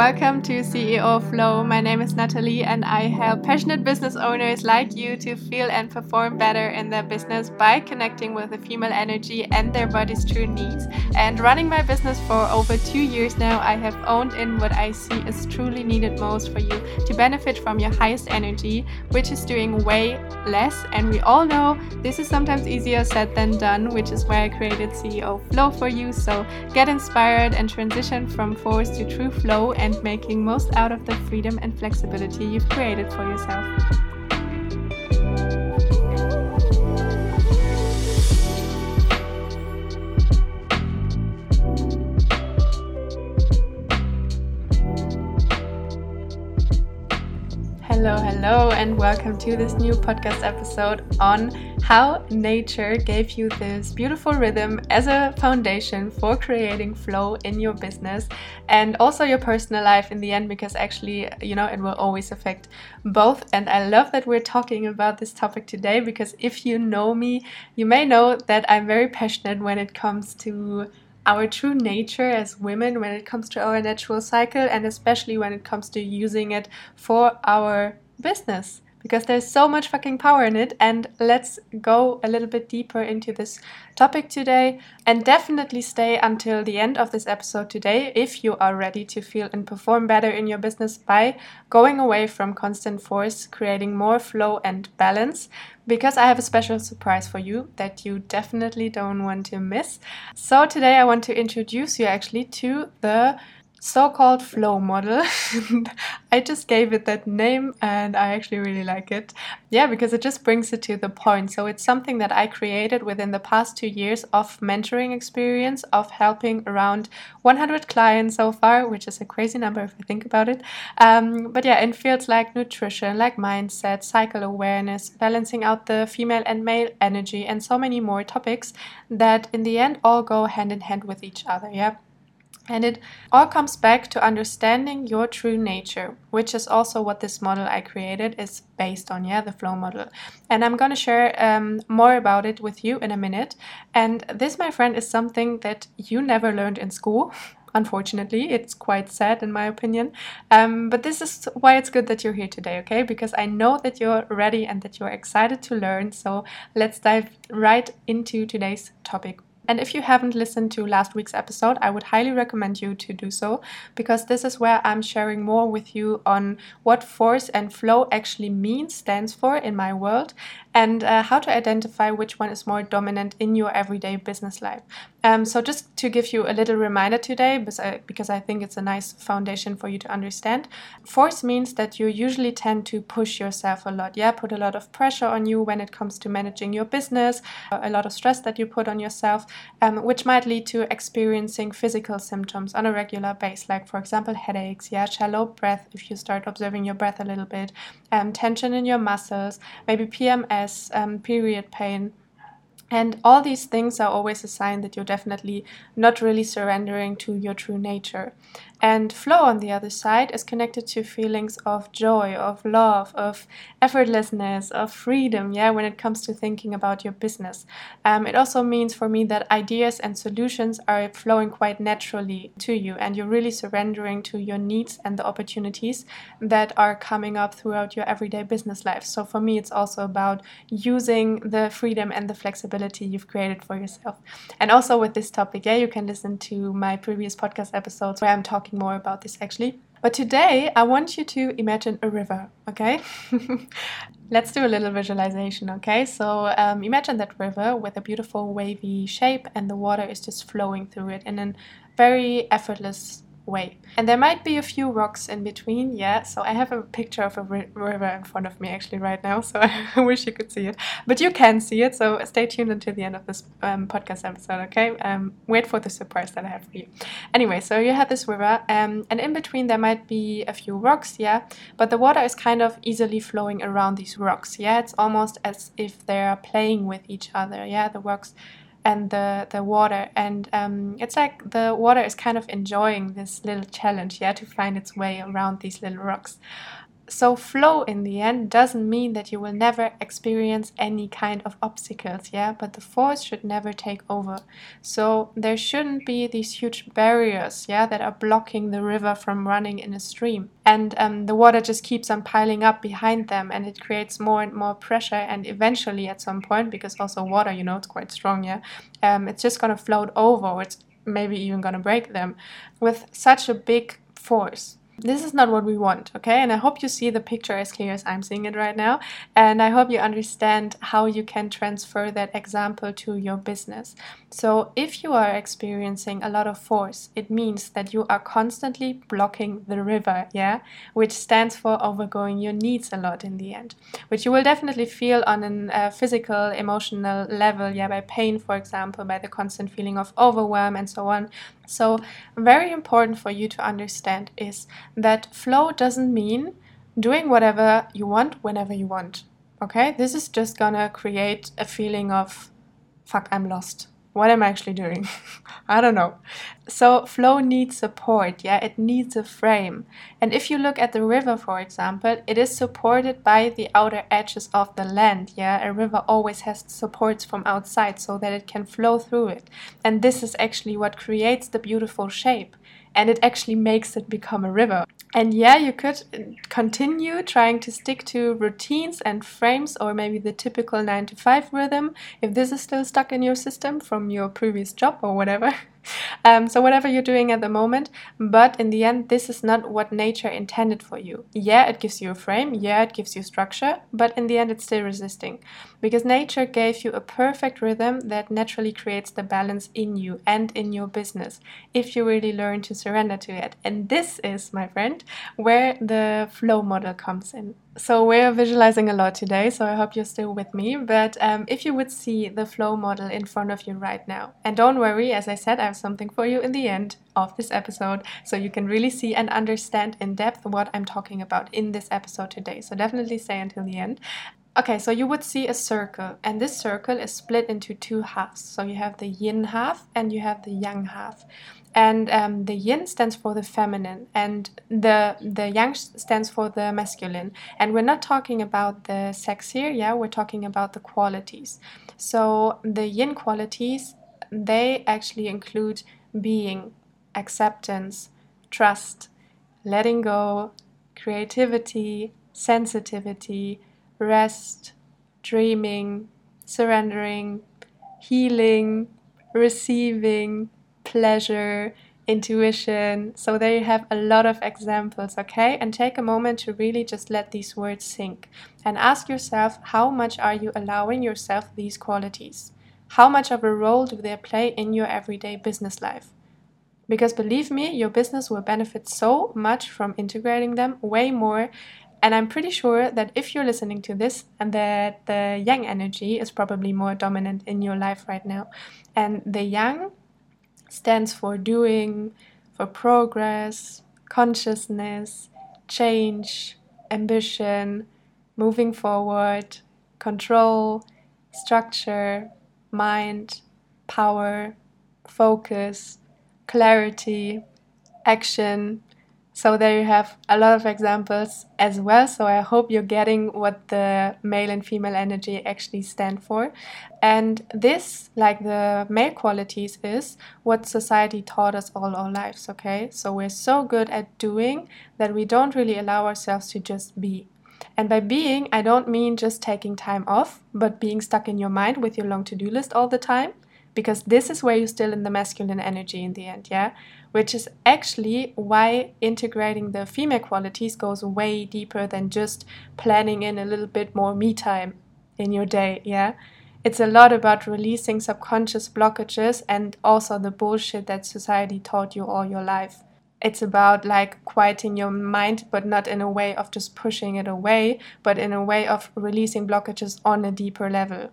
Welcome to CEO Flow. My name is Natalie, and I help passionate business owners like you to feel and perform better in their business by connecting with the female energy and their body's true needs. And running my business for over two years now, I have owned in what I see is truly needed most for you to benefit from your highest energy, which is doing way less. And we all know this is sometimes easier said than done, which is why I created CEO Flow for you. So get inspired and transition from force to true flow and making most out of the freedom and flexibility you've created for yourself. Hello, and welcome to this new podcast episode on how nature gave you this beautiful rhythm as a foundation for creating flow in your business and also your personal life in the end, because actually, you know, it will always affect both. And I love that we're talking about this topic today because if you know me, you may know that I'm very passionate when it comes to our true nature as women when it comes to our natural cycle and especially when it comes to using it for our business because there's so much fucking power in it. And let's go a little bit deeper into this topic today and definitely stay until the end of this episode today if you are ready to feel and perform better in your business by going away from constant force, creating more flow and balance. Because I have a special surprise for you that you definitely don't want to miss. So, today I want to introduce you actually to the so-called flow model. I just gave it that name and I actually really like it. Yeah, because it just brings it to the point. So it's something that I created within the past 2 years of mentoring experience of helping around 100 clients so far, which is a crazy number if I think about it. Um, but yeah, in fields like nutrition, like mindset, cycle awareness, balancing out the female and male energy and so many more topics that in the end all go hand in hand with each other, yeah. And it all comes back to understanding your true nature, which is also what this model I created is based on, yeah, the flow model. And I'm going to share um, more about it with you in a minute. And this, my friend, is something that you never learned in school. Unfortunately, it's quite sad in my opinion. Um, but this is why it's good that you're here today, okay? Because I know that you're ready and that you're excited to learn. So let's dive right into today's topic and if you haven't listened to last week's episode, I would highly recommend you to do so because this is where I'm sharing more with you on what force and flow actually means, stands for in my world, and uh, how to identify which one is more dominant in your everyday business life. Um, so, just to give you a little reminder today, because I think it's a nice foundation for you to understand, force means that you usually tend to push yourself a lot. Yeah, put a lot of pressure on you when it comes to managing your business, a lot of stress that you put on yourself, um, which might lead to experiencing physical symptoms on a regular basis, like, for example, headaches, yeah, shallow breath if you start observing your breath a little bit, um, tension in your muscles, maybe PMS, um, period pain and all these things are always a sign that you're definitely not really surrendering to your true nature. And flow, on the other side, is connected to feelings of joy, of love, of effortlessness, of freedom, yeah, when it comes to thinking about your business. Um, it also means for me that ideas and solutions are flowing quite naturally to you, and you're really surrendering to your needs and the opportunities that are coming up throughout your everyday business life. So for me, it's also about using the freedom and the flexibility you've created for yourself. And also with this topic, yeah, you can listen to my previous podcast episodes where I'm talking talking more about this actually. But today I want you to imagine a river, okay? Let's do a little visualization, okay? So um, imagine that river with a beautiful wavy shape and the water is just flowing through it in a very effortless way. And there might be a few rocks in between, yeah. So I have a picture of a river in front of me actually right now, so I wish you could see it. But you can see it, so stay tuned until the end of this um, podcast episode, okay? Um, wait for the surprise that I have for you. Anyway, so you have this river, um, and in between there might be a few rocks, yeah. But the water is kind of easily flowing around these rocks, yeah. It's almost as if they're playing with each other, yeah. The rocks and the the water. And um, it's like the water is kind of enjoying this little challenge yeah to find its way around these little rocks so, flow in the end doesn't mean that you will never experience any kind of obstacles, yeah, but the force should never take over. So, there shouldn't be these huge barriers, yeah, that are blocking the river from running in a stream. And um, the water just keeps on piling up behind them and it creates more and more pressure. And eventually, at some point, because also water, you know, it's quite strong, yeah, um, it's just gonna float over it's maybe even gonna break them with such a big force this is not what we want, okay? And I hope you see the picture as clear as I'm seeing it right now. And I hope you understand how you can transfer that example to your business. So, if you are experiencing a lot of force, it means that you are constantly blocking the river, yeah? Which stands for overgoing your needs a lot in the end, which you will definitely feel on a uh, physical, emotional level, yeah, by pain, for example, by the constant feeling of overwhelm and so on. So, very important for you to understand is that flow doesn't mean doing whatever you want whenever you want. Okay, this is just gonna create a feeling of fuck, I'm lost what am I actually doing? I don't know. So, flow needs support, yeah, it needs a frame. And if you look at the river, for example, it is supported by the outer edges of the land, yeah. A river always has supports from outside so that it can flow through it. And this is actually what creates the beautiful shape and it actually makes it become a river. And yeah, you could continue trying to stick to routines and frames or maybe the typical 9 to 5 rhythm if this is still stuck in your system from your previous job or whatever. Um, so, whatever you're doing at the moment, but in the end, this is not what nature intended for you. Yeah, it gives you a frame, yeah, it gives you structure, but in the end, it's still resisting because nature gave you a perfect rhythm that naturally creates the balance in you and in your business if you really learn to surrender to it. And this is, my friend, where the flow model comes in. So we're visualizing a lot today, so I hope you're still with me. But um, if you would see the flow model in front of you right now, and don't worry, as I said, I have something for you in the end of this episode, so you can really see and understand in depth what I'm talking about in this episode today. So definitely stay until the end. Okay, so you would see a circle, and this circle is split into two halves. So you have the yin half and you have the yang half. And um, the yin stands for the feminine and the the yang stands for the masculine. And we're not talking about the sex here yeah we're talking about the qualities. So the yin qualities they actually include being acceptance trust letting go creativity sensitivity rest dreaming surrendering healing receiving pleasure, intuition. So there you have a lot of examples, okay? And take a moment to really just let these words sink and ask yourself how much are you allowing yourself these qualities? How much of a role do they play in your everyday business life? Because believe me, your business will benefit so much from integrating them way more. And I'm pretty sure that if you're listening to this and that the yang energy is probably more dominant in your life right now, and the yang stands for doing, for progress, consciousness, change, ambition, moving forward, control, structure, mind, power, focus, clarity, action, so there you have a lot of examples as well. So I hope you're getting what the male and female energy actually stand for. And this, like the male qualities, is what society taught us all our lives, okay? So we're so good at doing that we don't really allow ourselves to just be. And by being, I don't mean just taking time off, but being stuck in your mind with your long to do list all the time because this is where you're still in the masculine energy in the end, yeah? Which is actually why integrating the female qualities goes way deeper than just planning in a little bit more me time in your day, yeah? It's a lot about releasing subconscious blockages and also the bullshit that society taught you all your life. It's about like quieting your mind, but not in a way of just pushing it away, but in a way of releasing blockages on a deeper level.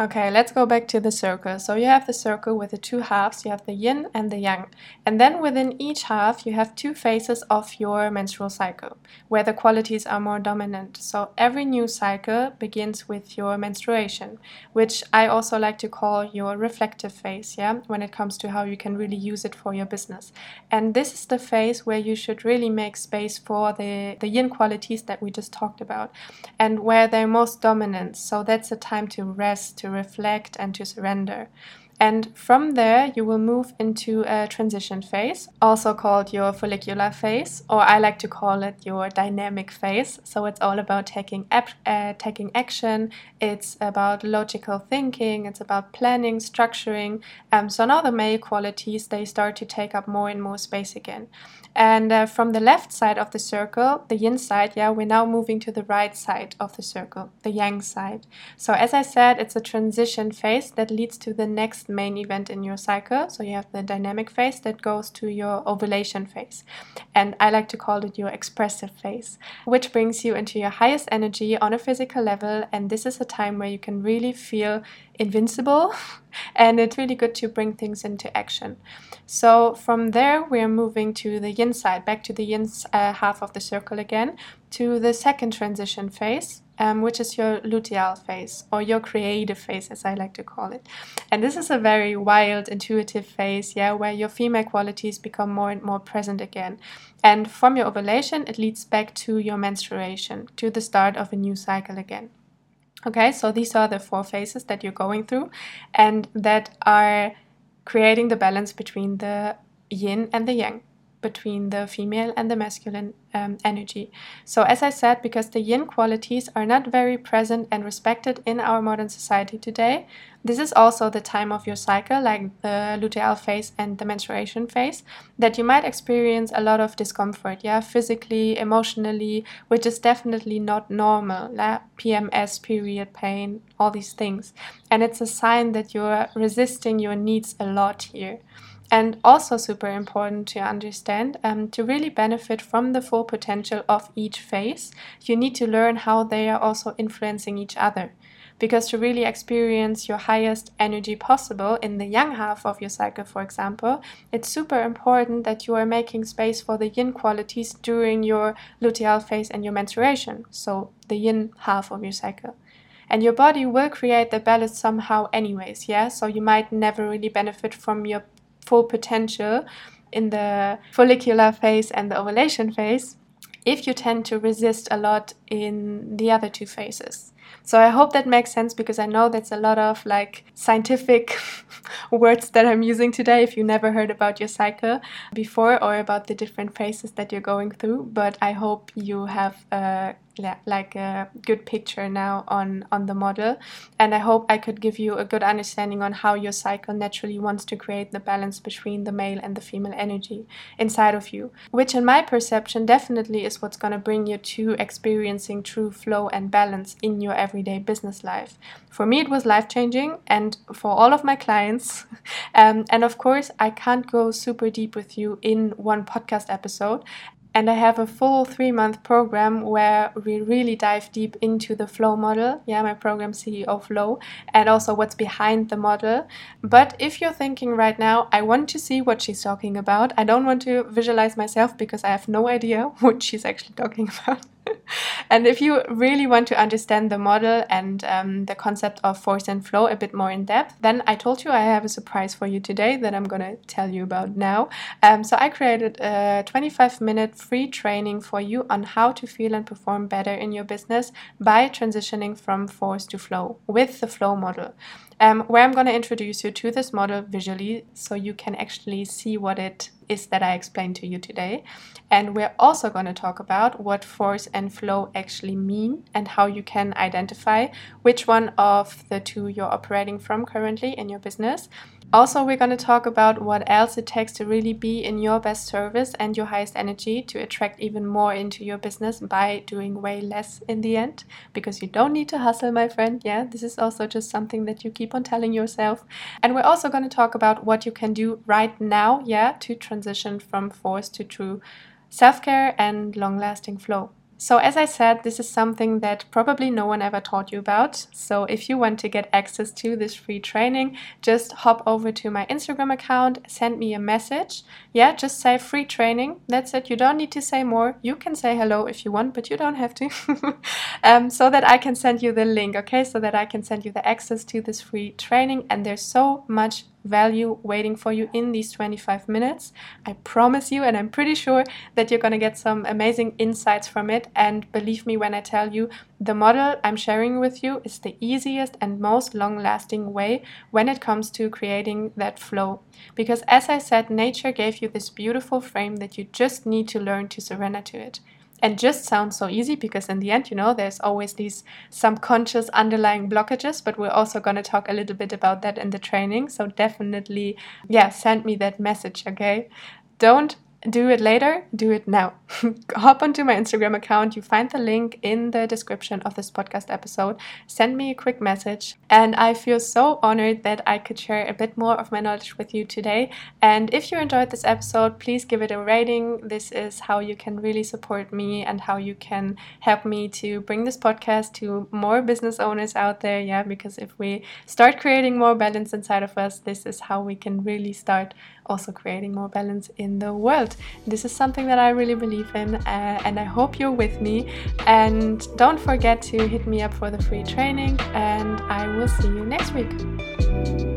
Okay, let's go back to the circle. So you have the circle with the two halves, you have the yin and the yang. And then within each half, you have two phases of your menstrual cycle, where the qualities are more dominant. So every new cycle begins with your menstruation, which I also like to call your reflective phase, yeah, when it comes to how you can really use it for your business. And this is the phase where you should really make space for the, the yin qualities that we just talked about and where they're most dominant. So that's a time to rest, to reflect, and to surrender. And from there, you will move into a transition phase, also called your follicular phase, or I like to call it your dynamic phase. So it's all about taking, ap- uh, taking action, it's about logical thinking, it's about planning, structuring. Um, so now the male qualities, they start to take up more and more space again. And uh, from the left side of the circle, the yin side, yeah, we're now moving to the right side of the circle, the yang side. So as I said, it's a transition phase that leads to the next main event in your cycle. So you have the dynamic phase that goes to your ovulation phase. And I like to call it your expressive phase, which brings you into your highest energy on a physical level. And this is a time where you can really feel invincible and it's really good to bring things into action. So from there, we're moving to the yin side, back to the yin uh, half of the circle again, to the second transition phase, um, which is your luteal phase or your creative phase, as I like to call it. And this is a very wild, intuitive phase, yeah, where your female qualities become more and more present again. And from your ovulation, it leads back to your menstruation, to the start of a new cycle again. Okay, so these are the four phases that you're going through and that are creating the balance between the yin and the yang between the female and the masculine um, energy. So, as I said, because the yin qualities are not very present and respected in our modern society today, this is also the time of your cycle, like the luteal phase and the menstruation phase, that you might experience a lot of discomfort, yeah, physically, emotionally, which is definitely not normal. Yeah? PMS, period pain, all these things. And it's a sign that you're resisting your needs a lot here. And also, super important to understand um, to really benefit from the full potential of each phase, you need to learn how they are also influencing each other. Because to really experience your highest energy possible in the yang half of your cycle, for example, it's super important that you are making space for the yin qualities during your luteal phase and your menstruation, so the yin half of your cycle and your body will create the balance somehow anyways yeah so you might never really benefit from your full potential in the follicular phase and the ovulation phase if you tend to resist a lot in the other two phases. So I hope that makes sense because I know that's a lot of like scientific words that I'm using today if you never heard about your cycle before or about the different phases that you're going through, but I hope you have a like a good picture now on on the model. And i hope i could give you a good understanding on how your cycle naturally wants to create the balance between the male and the female energy inside of you which in my perception definitely is what's going to bring you to experiencing true flow and balance in your everyday business life. For me it was life changing and for all of my clients um, and of course i can't go super deep with you in one podcast episode and I have a full three month program where we really dive deep into the flow model. Yeah, my program CEO Flow, and also what's behind the model. But if you're thinking right now, I want to see what she's talking about, I don't want to visualize myself because I have no idea what she's actually talking about. And if you really want to understand the model and um, the concept of force and flow a bit more in depth, then I told you I have a surprise for you today that I'm going to tell you about now. Um, so I created a 25 minute free training for you on how to feel and perform better in your business by transitioning from force to flow with the flow model um, where I'm going to introduce you to this model visually so you can actually see what it is that I explained to you today. And we're also going to talk about what force and flow actually mean and how you can identify which one of the two you're operating from currently in your business also, we're going to talk about what else it takes to really be in your best service and your highest energy to attract even more into your business by doing way less in the end. Because you don't need to hustle, my friend. Yeah, this is also just something that you keep on telling yourself. And we're also going to talk about what you can do right now, yeah, to transition from force to true self care and long lasting flow. So, as I said, this is something that probably no one ever taught you about. So, if you want to get access to this free training, just hop over to my Instagram account, send me a message. Yeah, just say free training. That's it. You don't need to say more. You can say hello if you want, but you don't have to. um, so that I can send you the link, okay? So that I can send you the access to this free training. And there's so much value waiting for you in these 25 minutes. I promise you, and I'm pretty sure that you're going to get some amazing insights from it. And believe me when I tell you, the model I'm sharing with you is the easiest and most long lasting way when it comes to creating that flow. Because as I said, nature gave you this beautiful frame that you just need to learn to surrender to it and just sounds so easy because in the end you know there's always these subconscious underlying blockages but we're also going to talk a little bit about that in the training so definitely yeah send me that message okay don't do it later, do it now. Hop onto my Instagram account. You find the link in the description of this podcast episode. Send me a quick message. And I feel so honored that I could share a bit more of my knowledge with you today. And if you enjoyed this episode, please give it a rating. This is how you can really support me and how you can help me to bring this podcast to more business owners out there. Yeah, because if we start creating more balance inside of us, this is how we can really start also creating more balance in the world. This is something that I really believe uh, and I hope you're with me. And don't forget to hit me up for the free training, and I will see you next week.